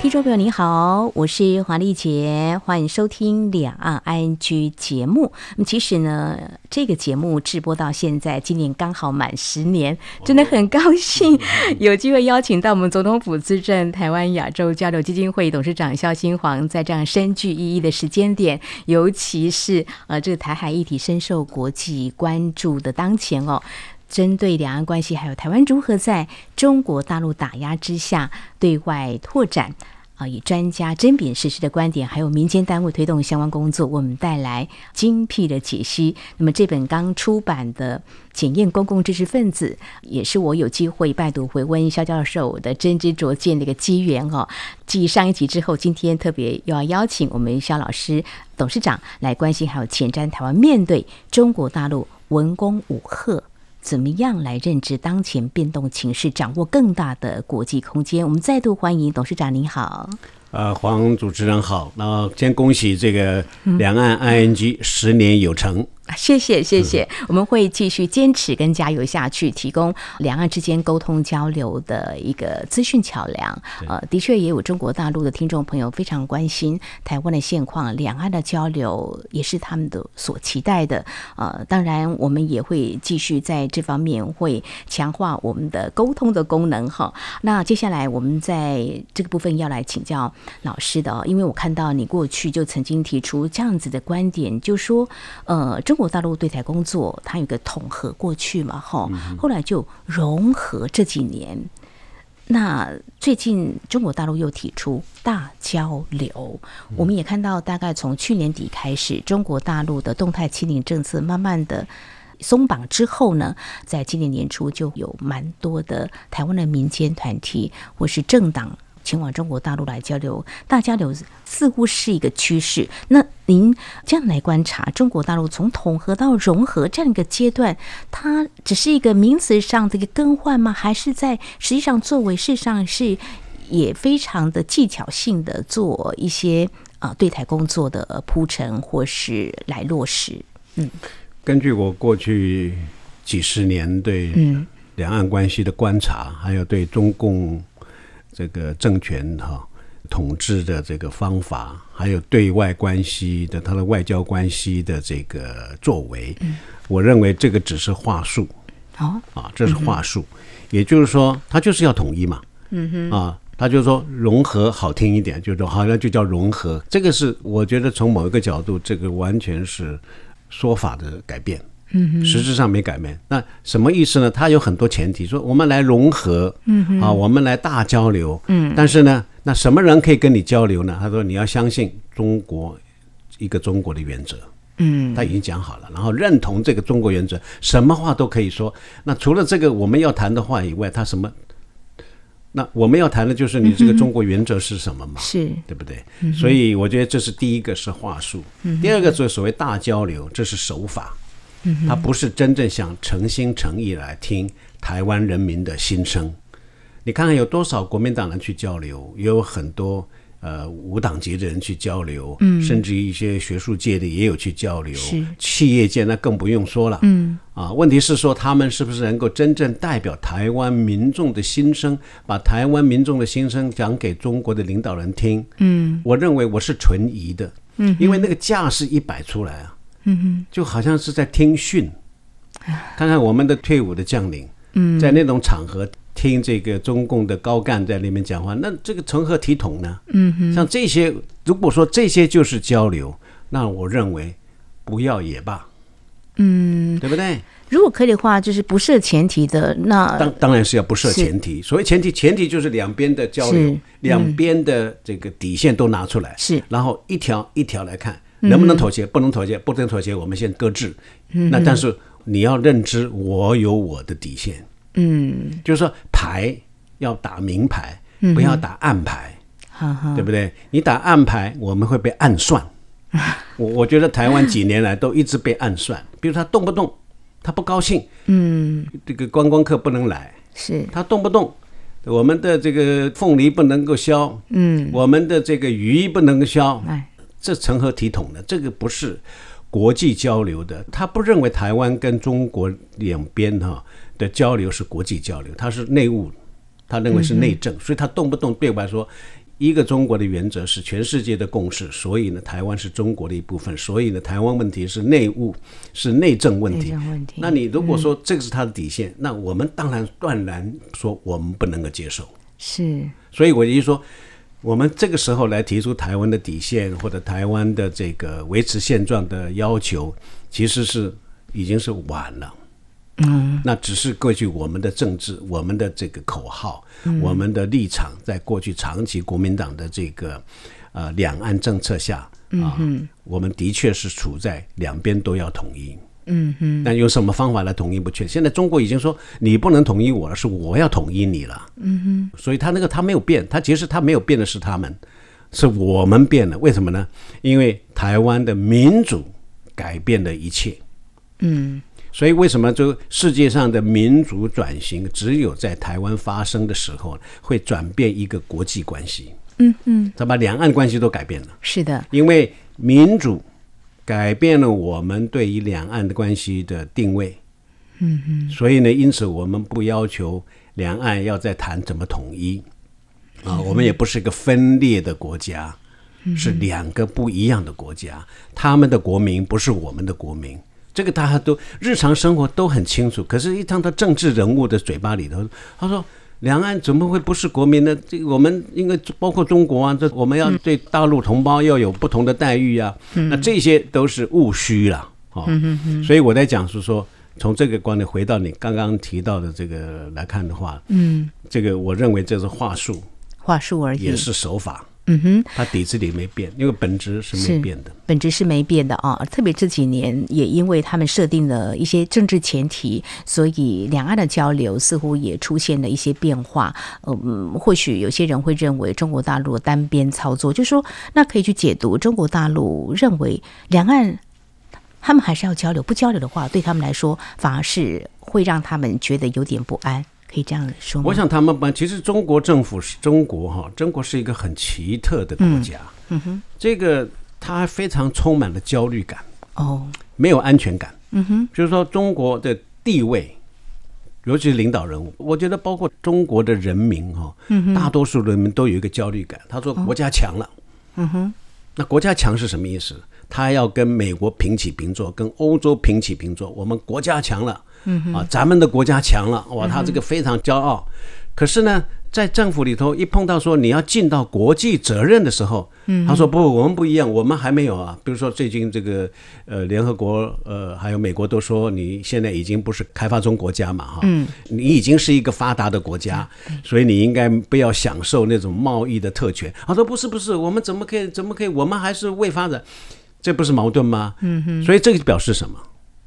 听众朋友你好，我是黄丽杰，欢迎收听《两岸 ING》节目。那么其实呢，这个节目直播到现在，今年刚好满十年，真的很高兴 有机会邀请到我们总统府资政台湾亚洲交流基金会董事长肖新煌，在这样深具意义的时间点，尤其是呃这个台海议题深受国际关注的当前哦。针对两岸关系，还有台湾如何在中国大陆打压之下对外拓展啊，以专家针砭时事的观点，还有民间单位推动相关工作，我们带来精辟的解析。那么这本刚出版的《检验公共知识分子》，也是我有机会拜读回温肖教授的真知灼见的一个机缘哦。继上一集之后，今天特别又要邀请我们肖老师董事长来关心，还有前瞻台湾面对中国大陆文攻武吓。怎么样来认知当前变动情势，掌握更大的国际空间？我们再度欢迎董事长，您好。呃，黄主持人好，那先恭喜这个两岸 ING 十年有成。谢谢谢谢，我们会继续坚持跟加油下去，提供两岸之间沟通交流的一个资讯桥梁。呃，的确也有中国大陆的听众朋友非常关心台湾的现况，两岸的交流也是他们的所期待的。呃，当然我们也会继续在这方面会强化我们的沟通的功能哈。那接下来我们在这个部分要来请教老师的，因为我看到你过去就曾经提出这样子的观点，就说呃中。中国大陆对台工作，它有个统合过去嘛，哈，后来就融合这几年。那最近中国大陆又提出大交流，我们也看到，大概从去年底开始，中国大陆的动态清零政策慢慢的松绑之后呢，在今年年初就有蛮多的台湾的民间团体或是政党。前往中国大陆来交流，大交流似乎是一个趋势。那您这样来观察，中国大陆从统合到融合这样一个阶段，它只是一个名词上的一个更换吗？还是在实际上作为事实上是也非常的技巧性的做一些啊对台工作的铺陈，或是来落实？嗯，根据我过去几十年对两岸关系的观察，还有对中共。这个政权哈统治的这个方法，还有对外关系的他的外交关系的这个作为，我认为这个只是话术。哦，啊，这是话术，也就是说，他就是要统一嘛。嗯哼，啊，他就是说融合好听一点，就是说好像就叫融合。这个是我觉得从某一个角度，这个完全是说法的改变。嗯，实质上没改变。那什么意思呢？它有很多前提，说我们来融合，嗯啊，我们来大交流，嗯。但是呢，那什么人可以跟你交流呢？他说你要相信中国一个中国的原则，嗯，他已经讲好了，然后认同这个中国原则，什么话都可以说。那除了这个我们要谈的话以外，他什么？那我们要谈的就是你这个中国原则是什么嘛？是对不对？所以我觉得这是第一个是话术，第二个就是所谓大交流，这是手法。他不是真正想诚心诚意来听台湾人民的心声。你看看有多少国民党人去交流，也有很多呃无党籍的人去交流，嗯，甚至于一些学术界的也有去交流，企业界那更不用说了，嗯，啊，问题是说他们是不是能够真正代表台湾民众的心声，把台湾民众的心声讲给中国的领导人听？嗯，我认为我是存疑的，嗯，因为那个架势一摆出来啊。嗯哼，就好像是在听训，看看我们的退伍的将领，嗯，在那种场合听这个中共的高干在那边讲话，那这个成何体统呢？嗯哼，像这些，如果说这些就是交流，那我认为不要也罢，嗯，对不对？如果可以的话，就是不设前提的，那当当然是要不设前提。所谓前提，前提就是两边的交流，两边的这个底线都拿出来，是，然后一条一条来看。能不能妥协？不能妥协，不能妥协，我们先搁置。嗯，那但是你要认知，我有我的底线。嗯，就是说牌要打明牌，不要打暗牌，嗯，对不对？你打暗牌，我们会被暗算。我我觉得台湾几年来都一直被暗算，比如他动不动他不高兴，嗯，这个观光客不能来，是他动不动我们的这个凤梨不能够销，嗯，我们的这个鱼不能够销，哎，这成何体统呢？这个不是国际交流的，他不认为台湾跟中国两边哈的交流是国际交流，他是内务，他认为是内政，所以他动不动对外说。一个中国的原则是全世界的共识，所以呢，台湾是中国的一部分，所以呢，台湾问题是内务，是内政问题。问题，那你如果说这个是他的底线，嗯，那我们当然断然说我们不能够接受。是，所以我就说，我们这个时候来提出台湾的底线或者台湾的这个维持现状的要求，其实是已经是晚了。嗯，那只是过去我们的政治，我们的这个口号，嗯、我们的立场，在过去长期国民党的这个呃两岸政策下啊，嗯、我们的确是处在两边都要统一。嗯哼，那用什么方法来统一不确。现在中国已经说你不能统一我了，是我要统一你了。嗯哼，所以他那个他没有变，他其实他没有变的是他们，是我们变了。为什么呢？因为台湾的民主改变了一切。嗯。所以，为什么就世界上的民主转型，只有在台湾发生的时候，会转变一个国际关系？嗯嗯，他把两岸关系都改变了。是的，因为民主改变了我们对于两岸的关系的定位。嗯嗯，所以呢，因此我们不要求两岸要再谈怎么统一啊，我们也不是一个分裂的国家，是两个不一样的国家，他们的国民不是我们的国民。这个大家都日常生活都很清楚，可是，一趟到政治人物的嘴巴里头，他说：“两岸怎么会不是国民呢？这个我们应该包括中国啊，这我们要对大陆同胞要有不同的待遇啊。嗯、那这些都是务虚了啊。哦、所以我在讲是说，从这个观点回到你刚刚提到的这个来看的话，嗯，这个我认为这是话术，话术而已，也是手法。”嗯哼，它底子里没变，因为本质是没变的，本质是没变的啊。特别这几年，也因为他们设定了一些政治前提，所以两岸的交流似乎也出现了一些变化。嗯，或许有些人会认为中国大陆单边操作，就是说那可以去解读中国大陆认为两岸他们还是要交流，不交流的话，对他们来说反而是会让他们觉得有点不安。可以这样说吗？我想他们把其实中国政府是中国哈，中国是一个很奇特的国家。嗯，嗯哼，这个它非常充满了焦虑感哦，没有安全感。嗯哼，就是说中国的地位，尤其是领导人物，我觉得包括中国的人民哈，嗯，大多数人民都有一个焦虑感。他说国家强了，哦，嗯哼，那国家强是什么意思？他要跟美国平起平坐，跟欧洲平起平坐。我们国家强了。嗯啊，咱们的国家强了哇，他这个非常骄傲。嗯、可是呢，在政府里头一碰到说你要尽到国际责任的时候，嗯，他说不，我们不一样，我们还没有啊。比如说最近这个呃，联合国呃，还有美国都说你现在已经不是开发中国家嘛哈，嗯，你已经是一个发达的国家，嗯、所以你应该不要享受那种贸易的特权。他说不是不是，我们怎么可以怎么可以，我们还是未发展，这不是矛盾吗？嗯哼，所以这个表示什么？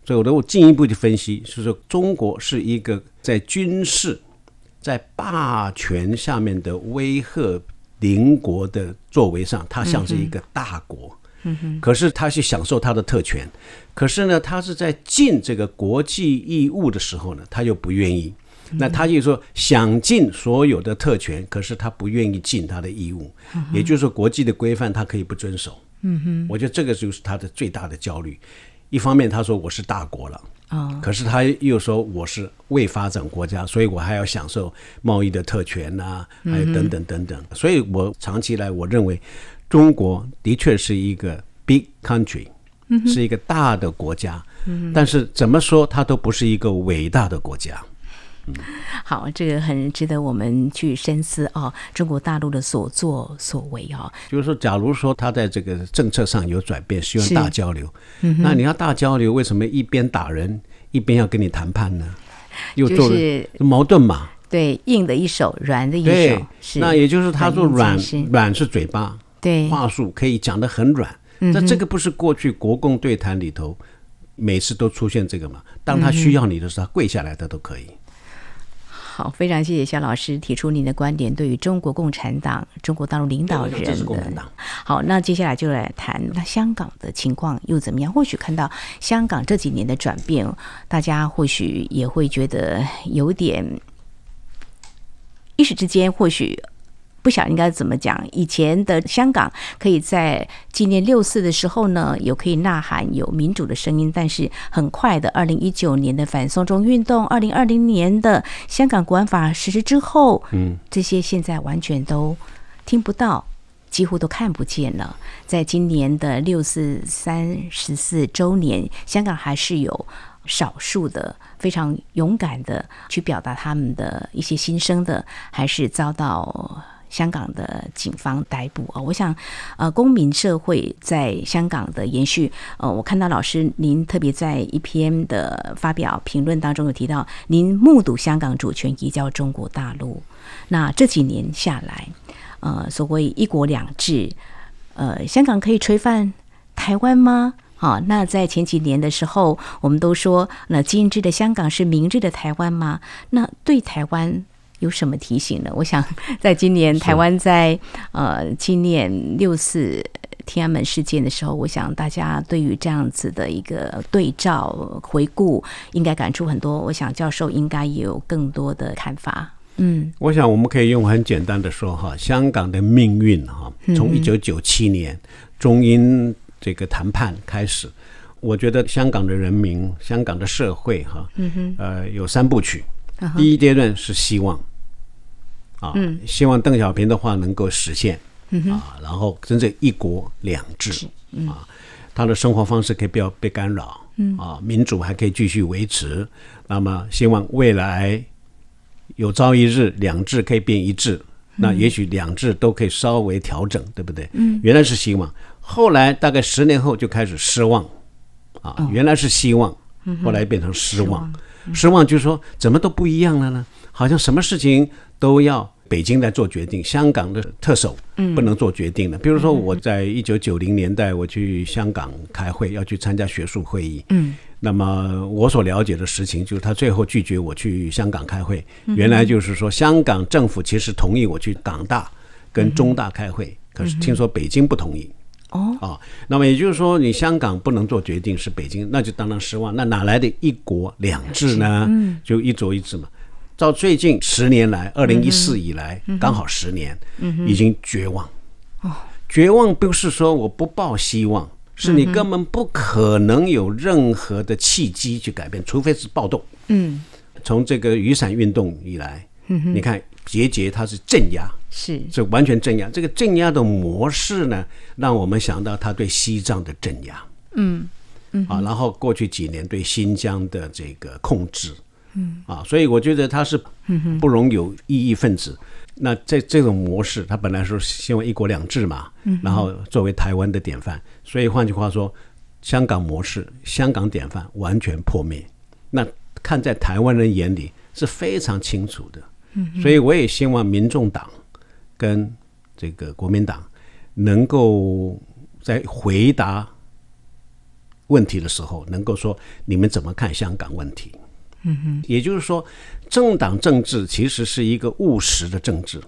所以，我我进一步的分析是说，中国是一个在军事、在霸权下面的威吓邻国的作为上，它像是一个大国。嗯哼。可是，它去享受它的特权。可是呢，它是在尽这个国际义务的时候呢，它又不愿意。那他就说想尽所有的特权，可是他不愿意尽他的义务。也就是说，国际的规范他可以不遵守。嗯哼。我觉得这个就是他的最大的焦虑。一方面，他说我是大国了，可是他又说我是未发展国家，所以我还要享受贸易的特权呐、啊，还有等等等等。所以我长期来，我认为中国的确是一个 big country，是一个大的国家，但是怎么说，它都不是一个伟大的国家。好，这个很值得我们去深思啊！中国大陆的所作所为啊，就是说，假如说他在这个政策上有转变，希望大交流，嗯、那你要大交流，为什么一边打人一边要跟你谈判呢？又做了、就是、矛盾嘛？对，硬的一手，软的一手。那也就是他说软软是嘴巴，对，话术可以讲得很软。那、嗯、这个不是过去国共对谈里头每次都出现这个嘛？当他需要你的时候，他跪下来他都可以。好，非常谢谢肖老师提出您的观点，对于中国共产党、中国大陆领导人的。好，那接下来就来谈那香港的情况又怎么样？或许看到香港这几年的转变，大家或许也会觉得有点一时之间或许。不晓得应该怎么讲。以前的香港可以在纪念六四的时候呢，有可以呐喊，有民主的声音。但是很快的，二零一九年的反送中运动，二零二零年的香港国安法实施之后，嗯，这些现在完全都听不到，几乎都看不见了。在今年的六四三十四周年，香港还是有少数的非常勇敢的去表达他们的一些心声的，还是遭到。香港的警方逮捕啊，我想，呃，公民社会在香港的延续，呃，我看到老师您特别在一篇的发表评论当中有提到，您目睹香港主权移交中国大陆，那这几年下来，呃，所谓一国两制，呃，香港可以垂范台湾吗？啊，那在前几年的时候，我们都说，那今日的香港是明日的台湾吗？那对台湾？有什么提醒呢？我想，在今年台湾在呃纪念六四天安门事件的时候，我想大家对于这样子的一个对照回顾，应该感触很多。我想教授应该也有更多的看法。嗯，我想我们可以用很简单的说哈，香港的命运哈，从一九九七年中英这个谈判开始，我觉得香港的人民、香港的社会哈，嗯哼，呃，有三部曲。第一阶段是希望。啊，希望邓小平的话能够实现啊，然后真正一国两制啊，他的生活方式可以不要被干扰啊，民主还可以继续维持。那么，希望未来有朝一日两制可以变一制，那也许两制都可以稍微调整，对不对？原来是希望，后来大概十年后就开始失望啊，原来是希望，后来变成失望，失望就是说怎么都不一样了呢？好像什么事情都要北京来做决定，香港的特首不能做决定的。比如说，我在一九九零年代我去香港开会，要去参加学术会议。嗯，那么我所了解的实情就是，他最后拒绝我去香港开会。原来就是说，香港政府其实同意我去港大跟中大开会，可是听说北京不同意。哦，啊，那么也就是说，你香港不能做决定，是北京，那就当然失望。那哪来的一国两制呢？就一国一制嘛。到最近十年来，二零一四以来，刚好十年，已经绝望。绝望不是说我不抱希望，是你根本不可能有任何的契机去改变，除非是暴动。嗯，从这个雨伞运动以来，你看节节它是镇压，是是完全镇压。这个镇压的模式呢，让我们想到他对西藏的镇压。嗯嗯，啊，然后过去几年对新疆的这个控制。嗯啊，所以我觉得他是不容有异议分子。那这这种模式，他本来说希望一国两制嘛，然后作为台湾的典范。所以换句话说，香港模式、香港典范完全破灭。那看在台湾人眼里是非常清楚的。所以我也希望民众党跟这个国民党能够在回答问题的时候，能够说你们怎么看香港问题。嗯哼，也就是说，政党政治其实是一个务实的政治。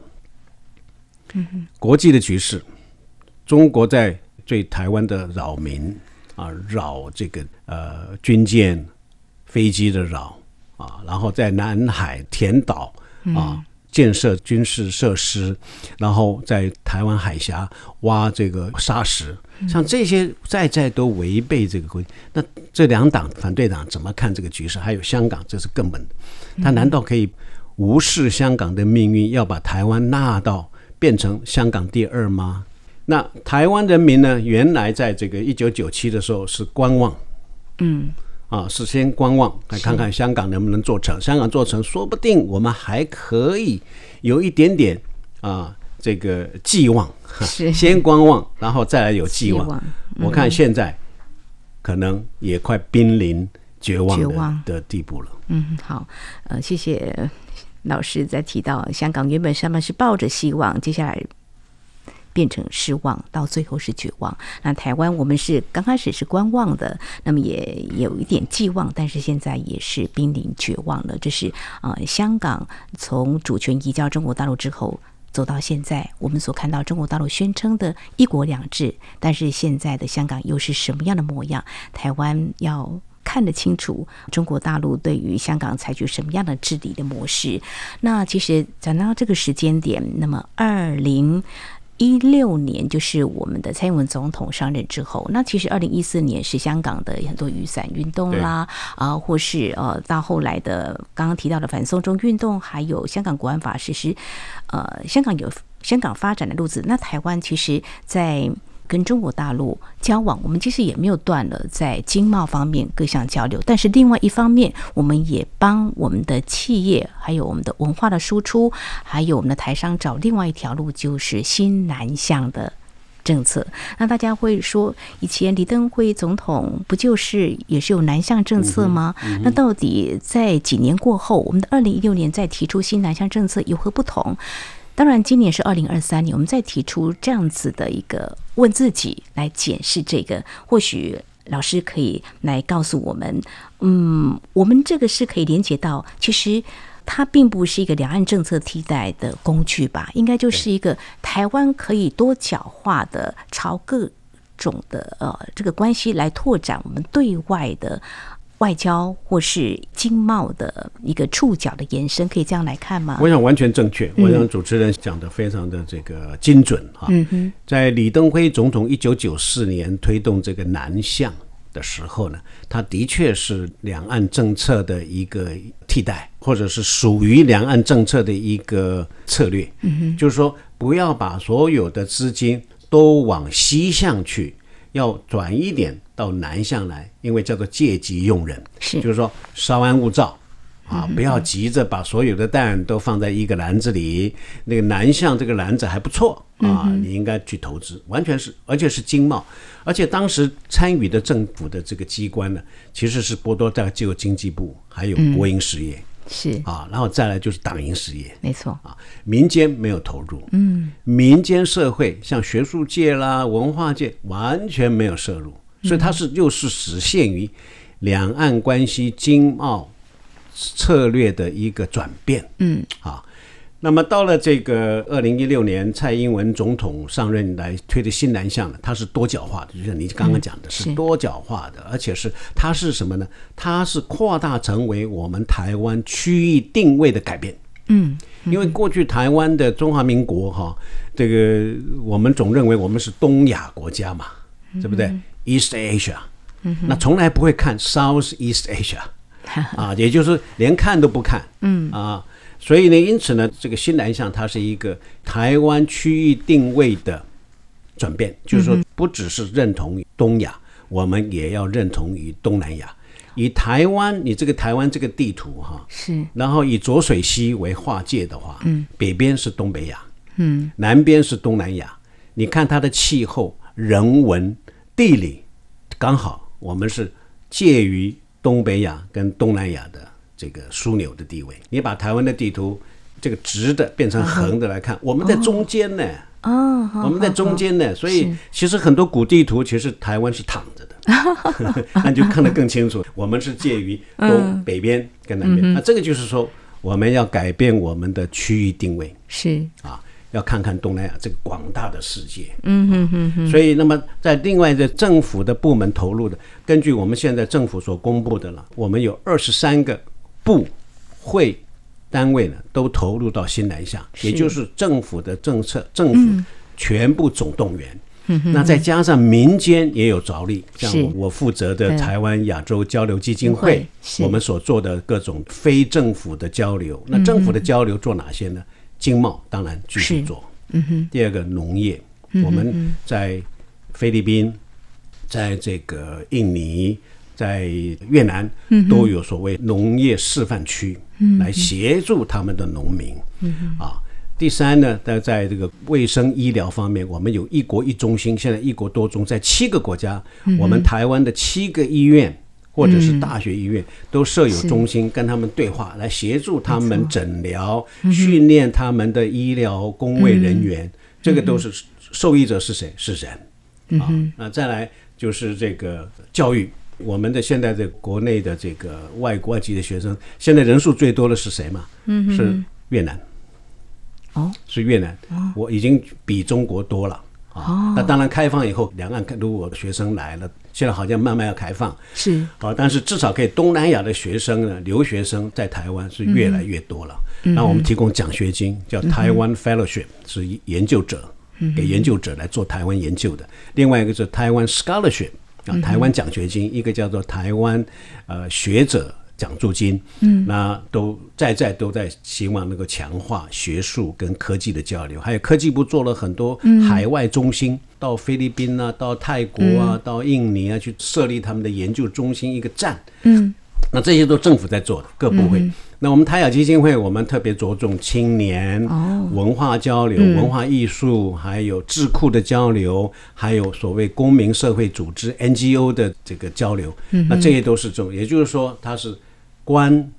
嗯哼，国际的局势，中国在对台湾的扰民啊，扰这个呃军舰、飞机的扰啊，然后在南海填岛啊。建设军事设施，然后在台湾海峡挖这个沙石，像这些在在都违背这个规。那这两党反对党怎么看这个局势？还有香港，这是根本的。他难道可以无视香港的命运，要把台湾纳到变成香港第二吗？那台湾人民呢？原来在这个一九九七的时候是观望，嗯。啊，是先观望，来看看香港能不能做成。香港做成，说不定我们还可以有一点点啊，这个寄望。是 先观望，然后再来有寄望。望我看现在可能也快濒临绝望的绝望的地步了。嗯，好，呃，谢谢老师在提到香港原本上面是抱着希望，接下来。变成失望，到最后是绝望。那台湾，我们是刚开始是观望的，那么也有一点寄望，但是现在也是濒临绝望了。这是啊、呃，香港从主权移交中国大陆之后走到现在，我们所看到中国大陆宣称的一国两制，但是现在的香港又是什么样的模样？台湾要看得清楚中国大陆对于香港采取什么样的治理的模式。那其实讲到这个时间点，那么二零一六年就是我们的蔡英文总统上任之后，那其实二零一四年是香港的很多雨伞运动啦，啊，或是呃到后来的刚刚提到的反送中运动，还有香港国安法实施，呃，香港有香港发展的路子。那台湾其实，在跟中国大陆交往，我们其实也没有断了在经贸方面各项交流，但是另外一方面，我们也帮我们的企业，还有我们的文化的输出，还有我们的台商找另外一条路，就是新南向的政策。那大家会说，以前李登辉总统不就是也是有南向政策吗？嗯嗯、那到底在几年过后，我们的二零一六年再提出新南向政策有何不同？当然，今年是二零二三年，我们再提出这样子的一个问自己来检视这个，或许老师可以来告诉我们，嗯，我们这个是可以连接到，其实它并不是一个两岸政策替代的工具吧？应该就是一个台湾可以多角化的朝各种的呃这个关系来拓展我们对外的。外交或是经贸的一个触角的延伸，可以这样来看吗？我想完全正确。我想主持人讲的非常的这个精准哈。嗯哼，在李登辉总统一九九四年推动这个南向的时候呢，他的确是两岸政策的一个替代，或者是属于两岸政策的一个策略。嗯哼，就是说不要把所有的资金都往西向去。要转一点到南向来，因为叫做借机用人，是。就是说稍安勿躁啊，不要急着把所有的蛋都放在一个篮子里。那个南向这个篮子还不错啊，你应该去投资，完全是，而且是经贸，而且当时参与的政府的这个机关呢，其实是波多，大概只有经济部还有国营事业。是。啊，然后再来就是党营事业，没错。啊，民间没有投入，嗯，民间社会像学术界啦、文化界完全没有摄入，所以它是又是只限于两岸关系经贸策略的一个转变，嗯。啊。那么到了这个二零一六年，蔡英文总统上任来推的新南向呢，它是多角化的，就像你刚刚讲的是多角化的，而且是它是什么呢？它是扩大成为我们台湾区域定位的改变。嗯，因为过去台湾的中华民国哈，这个我们总认为我们是东亚国家嘛，对不对？East Asia，那从来不会看 South East Asia，啊，也就是连看都不看，嗯啊。所以呢，因此呢，这个新南向它是一个台湾区域定位的转变，就是说，不只是认同于东亚，我们也要认同于东南亚。以台湾，你这个台湾这个地图哈，是，然后以浊水溪为划界的话，嗯，北边是东北亚，嗯，南边是东南亚。你看它的气候、人文、地理，刚好我们是介于东北亚跟东南亚的。这个枢纽的地位，你把台湾的地图这个直的变成横的来看，我们在中间呢。哦，我们在中间呢，所以其实很多古地图其实台湾是躺着的，那就看得更清楚。我们是介于东北边跟南边，那这个就是说我们要改变我们的区域定位，是啊，要看看东南亚这个广大的世界。嗯哼哼哼。所以，那么在另外的政府的部门投入的，根据我们现在政府所公布的了，我们有二十三个。部会单位呢，都投入到新南向，也就是政府的政策，政府全部总动员。嗯、那再加上民间也有着力，像我负责的台湾亚洲交流基金会，我们所做的各种非政府的交流。那政府的交流做哪些呢？经贸当然继续做。嗯、第二个农业，我们在菲律宾，在这个印尼。在越南都有所谓农业示范区，来协助他们的农民。啊，第三呢，在在这个卫生医疗方面，我们有一国一中心，现在一国多中，在七个国家，我们台湾的七个医院或者是大学医院都设有中心，跟他们对话，来协助他们诊疗、训练他们的医疗工卫人员。这个都是受益者是谁？是人。啊，那再来就是这个教育。我们的现在的国内的这个外国籍的学生，现在人数最多的是谁嘛？是越南。哦，是越南。哦，我已经比中国多了。啊，那当然开放以后，两岸如果学生来了，现在好像慢慢要开放，是啊，但是至少可以东南亚的学生呢，留学生在台湾是越来越多了。那、嗯、我们提供奖学金，叫台湾 Fellowship，、嗯、是研究者给研究者来做台湾研究的。另外一个是台湾 Scholarship 啊，台湾奖学金，一个叫做台湾呃学者。奖助金，嗯，那都在在都在希望能够强化学术跟科技的交流，还有科技部做了很多海外中心，嗯、到菲律宾啊，到泰国啊，嗯、到印尼啊，去设立他们的研究中心一个站，嗯，那这些都政府在做的各部会。嗯、那我们台雅基金会，我们特别着重青年哦。文化交流、哦、文化艺术，还有智库的交流，还有所谓公民社会组织 NGO 的这个交流，嗯、那这些都是重，也就是说它是。官、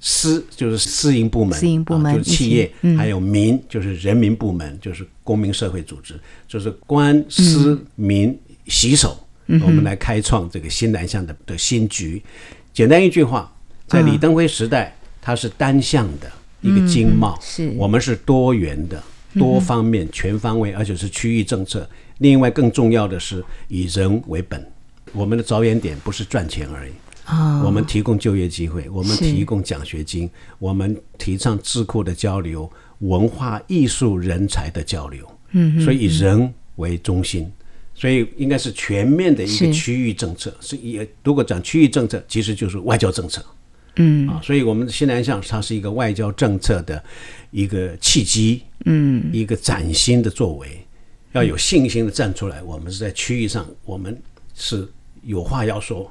私就是私营部门，私营部门、啊、就是企业，嗯、还有民就是人民部门，就是公民社会组织，就是官、私、民洗手，嗯、我们来开创这个新南向的的新局。简单一句话，在李登辉时代，它是单向的一个经贸，是我们是多元的、多方面、全方位，而且是区域政策。另外，更重要的是以人为本，我们的着眼点不是赚钱而已。我们提供就业机会，我们提供奖学金，我们提倡智库的交流、文化艺术人才的交流。嗯，所以以人为中心，所以应该是全面的一个区域政策。是也，如果讲区域政策，其实就是外交政策。嗯啊，所以我们的新南向它是一个外交政策的一个契机。嗯，一个崭新的作为，要有信心的站出来。我们是在区域上，我们是有话要说。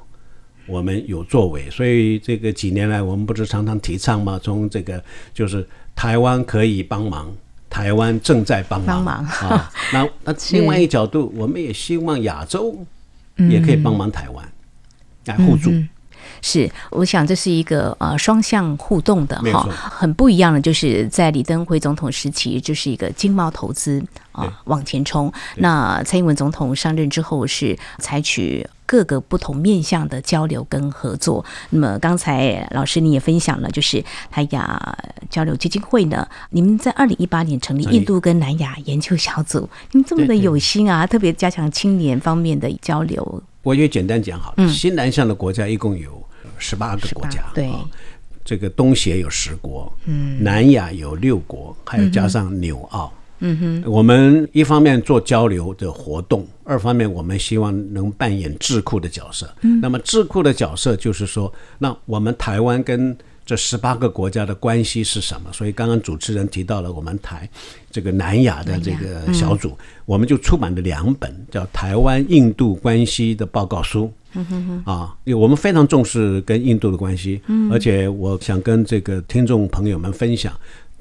我们有作为，所以这个几年来，我们不是常常提倡吗？从这个就是台湾可以帮忙，台湾正在帮忙，帮忙啊。那那 另外一个角度，我们也希望亚洲也可以帮忙台湾，来互助。嗯是，我想这是一个呃双向互动的哈，很不一样的，就是在李登辉总统时期，就是一个经贸投资啊往前冲。那蔡英文总统上任之后，是采取各个不同面向的交流跟合作。那么刚才老师你也分享了，就是台亚交流基金会呢，你们在二零一八年成立印度跟南亚研究小组，你们这么的有心啊，特别加强青年方面的交流。我也简单讲好了，新南向的国家一共有。十八个国家，对，这个东协有十国，嗯，南亚有六国，还有加上纽澳，嗯哼，我们一方面做交流的活动，二方面我们希望能扮演智库的角色。嗯，那么智库的角色就是说，那我们台湾跟这十八个国家的关系是什么？所以刚刚主持人提到了我们台这个南亚的这个小组，我们就出版了两本叫《台湾印度关系的报告书》。啊，因为我们非常重视跟印度的关系，嗯，而且我想跟这个听众朋友们分享，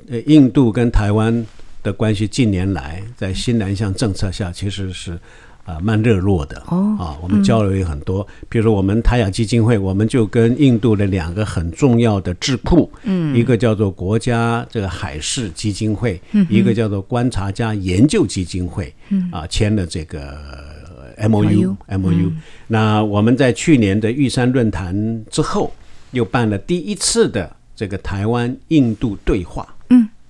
呃，印度跟台湾的关系近年来在新南向政策下其实是啊蛮热络的哦啊，我们交流也很多，比如说我们台亚基金会，我们就跟印度的两个很重要的智库，嗯，一个叫做国家这个海事基金会，嗯，一个叫做观察家研究基金会，嗯。啊，签了这个。M O U M O U，那我们在去年的玉山论坛之后，又办了第一次的这个台湾印度对话，嗯，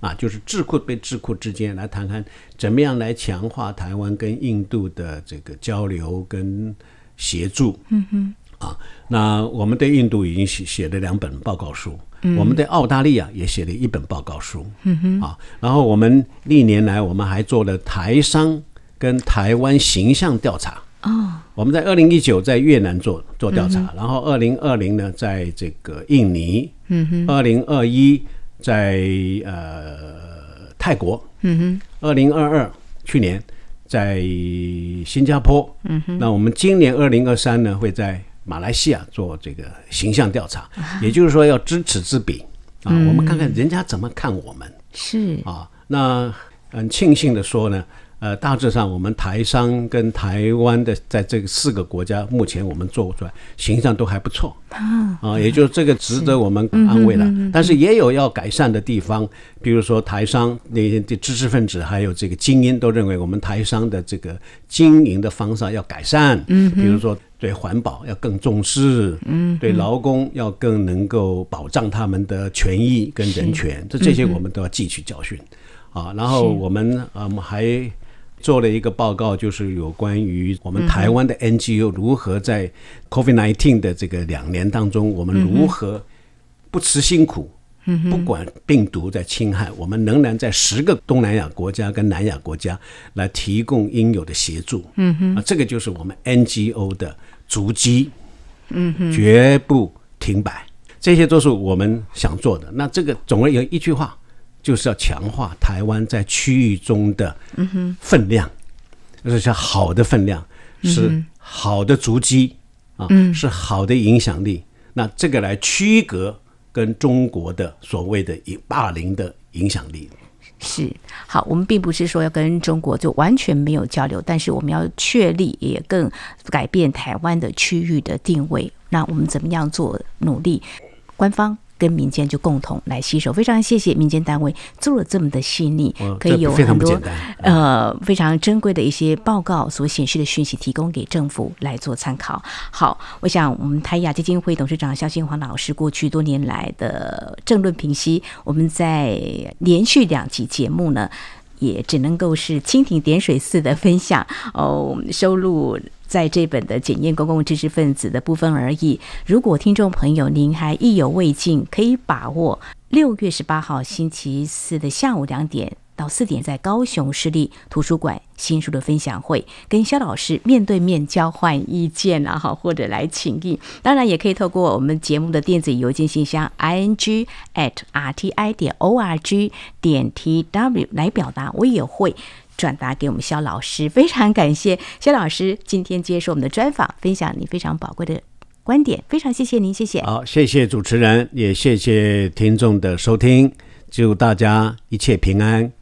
啊，就是智库对智库之间来谈谈怎么样来强化台湾跟印度的这个交流跟协助，嗯哼，啊，那我们对印度已经写写了两本报告书，嗯，我们对澳大利亚也写了一本报告书，嗯哼，啊，然后我们历年来我们还做了台商。跟台湾形象调查哦，我们在二零一九在越南做做调查，然后二零二零呢在这个印尼，嗯哼，二零二一在呃泰国，嗯哼，二零二二去年在新加坡，嗯哼，那我们今年二零二三呢会在马来西亚做这个形象调查，也就是说要知此之彼啊，我们看看人家怎么看我们是。啊，那很庆幸的说呢。呃，大致上，我们台商跟台湾的在这个四个国家，目前我们做出来形象都还不错啊，也就是这个值得我们安慰了。但是也有要改善的地方，比如说台商那些的知识分子还有这个精英都认为我们台商的这个经营的方式要改善，嗯，比如说对环保要更重视，嗯，对劳工要更能够保障他们的权益跟人权，这这些我们都要汲取教训啊。然后我们啊嗯还。做了一个报告，就是有关于我们台湾的 NGO 如何在 COVID-19 的这个两年当中，我们如何不辞辛苦，不管病毒在侵害，我们仍然在十个东南亚国家跟南亚国家来提供应有的协助。嗯哼，啊，这个就是我们 NGO 的足迹。嗯哼，绝不停摆，这些都是我们想做的。那这个总而言一句话。就是要强化台湾在区域中的分量，就是像好的分量，是好的足迹啊，是好的影响力。那这个来区隔跟中国的所谓的以霸凌的影响力。是好，我们并不是说要跟中国就完全没有交流，但是我们要确立也更改变台湾的区域的定位。那我们怎么样做努力？官方。跟民间就共同来吸收，非常谢谢民间单位做了这么的细腻，可以有很多呃非常珍贵的一些报告所显示的讯息提供给政府来做参考。好，我想我们台亚基金会董事长肖新华老师过去多年来的政论评析，我们在连续两集节目呢，也只能够是蜻蜓点水似的分享哦，收录。在这本的检验公共知识分子的部分而已。如果听众朋友您还意犹未尽，可以把握六月十八号星期四的下午两点到四点，在高雄市立图书馆新书的分享会，跟萧老师面对面交换意见啊，哈，或者来请益。当然，也可以透过我们节目的电子邮件信箱 i n g at r t i 点 o r g 点 t w 来表达，我也会。转达给我们肖老师，非常感谢肖老师今天接受我们的专访，分享你非常宝贵的观点，非常谢谢您，谢谢。好，谢谢主持人，也谢谢听众的收听，祝大家一切平安，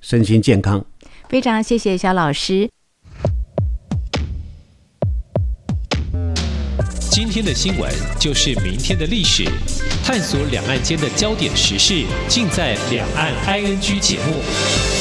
身心健康。非常谢谢肖老师。今天的新闻就是明天的历史，探索两岸间的焦点时事，尽在《两岸 ING》节目。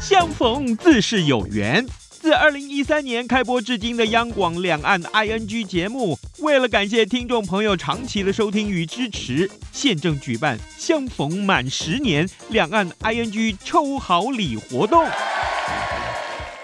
相逢自是有缘。自二零一三年开播至今的央广两岸 ING 节目，为了感谢听众朋友长期的收听与支持，现正举办相逢满十年两岸 ING 抽好礼活动。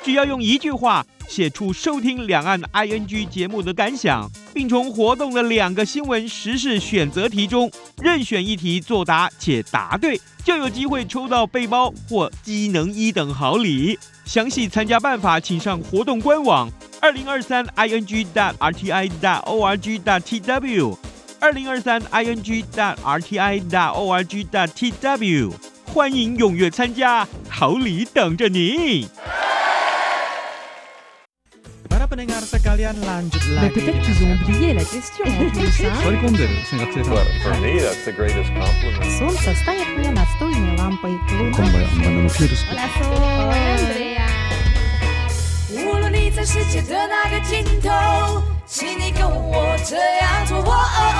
只要用一句话写出收听两岸 ING 节目的感想，并从活动的两个新闻时事选择题中任选一题作答且答对，就有机会抽到背包或机能一等好礼。详细参加办法，请上活动官网二零二三 ing dot rti dot org dot tw 二零二三 ing dot rti dot org dot tw，欢迎踊跃参加，好礼等着你。无论你在世界的哪个尽头，请你跟我这样做。